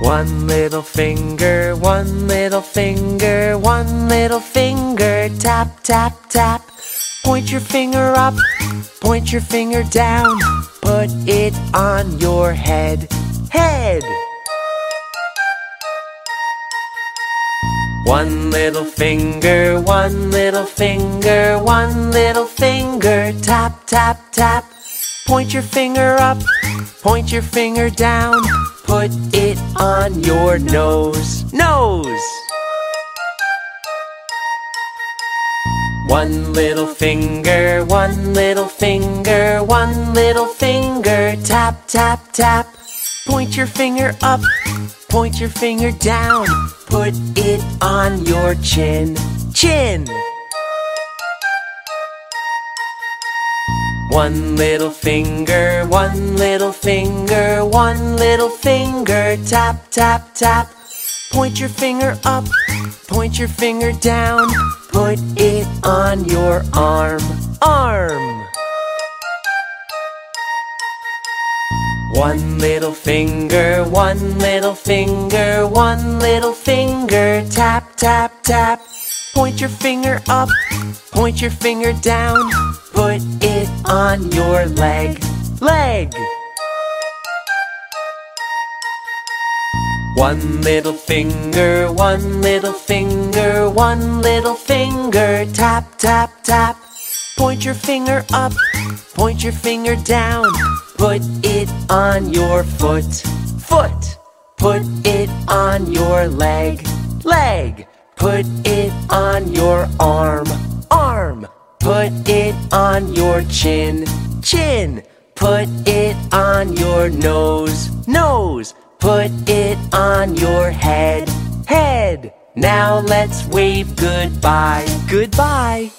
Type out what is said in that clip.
One little finger, one little finger, one little finger, tap, tap, tap. Point your finger up, point your finger down, put it on your head, head. One little finger, one little finger, one little finger, tap, tap, tap. Point your finger up, point your finger down, put it on your nose, nose. One little finger, one little finger, one little finger, tap, tap, tap. Point your finger up, point your finger down, put it on your chin, chin. One little finger, one little finger, one little finger, tap, tap, tap. Point your finger up, point your finger down, put it on your arm, arm. One little finger, one little finger, one little finger, tap, tap, tap. Point your finger up, point your finger down, put it on your leg, leg. One little finger, one little finger, one little finger, tap, tap, tap. Point your finger up, point your finger down, put it on your foot, foot. Put it on your leg, leg. Put it on your arm. Put it on your chin, chin. Put it on your nose, nose. Put it on your head, head. Now let's wave goodbye, goodbye.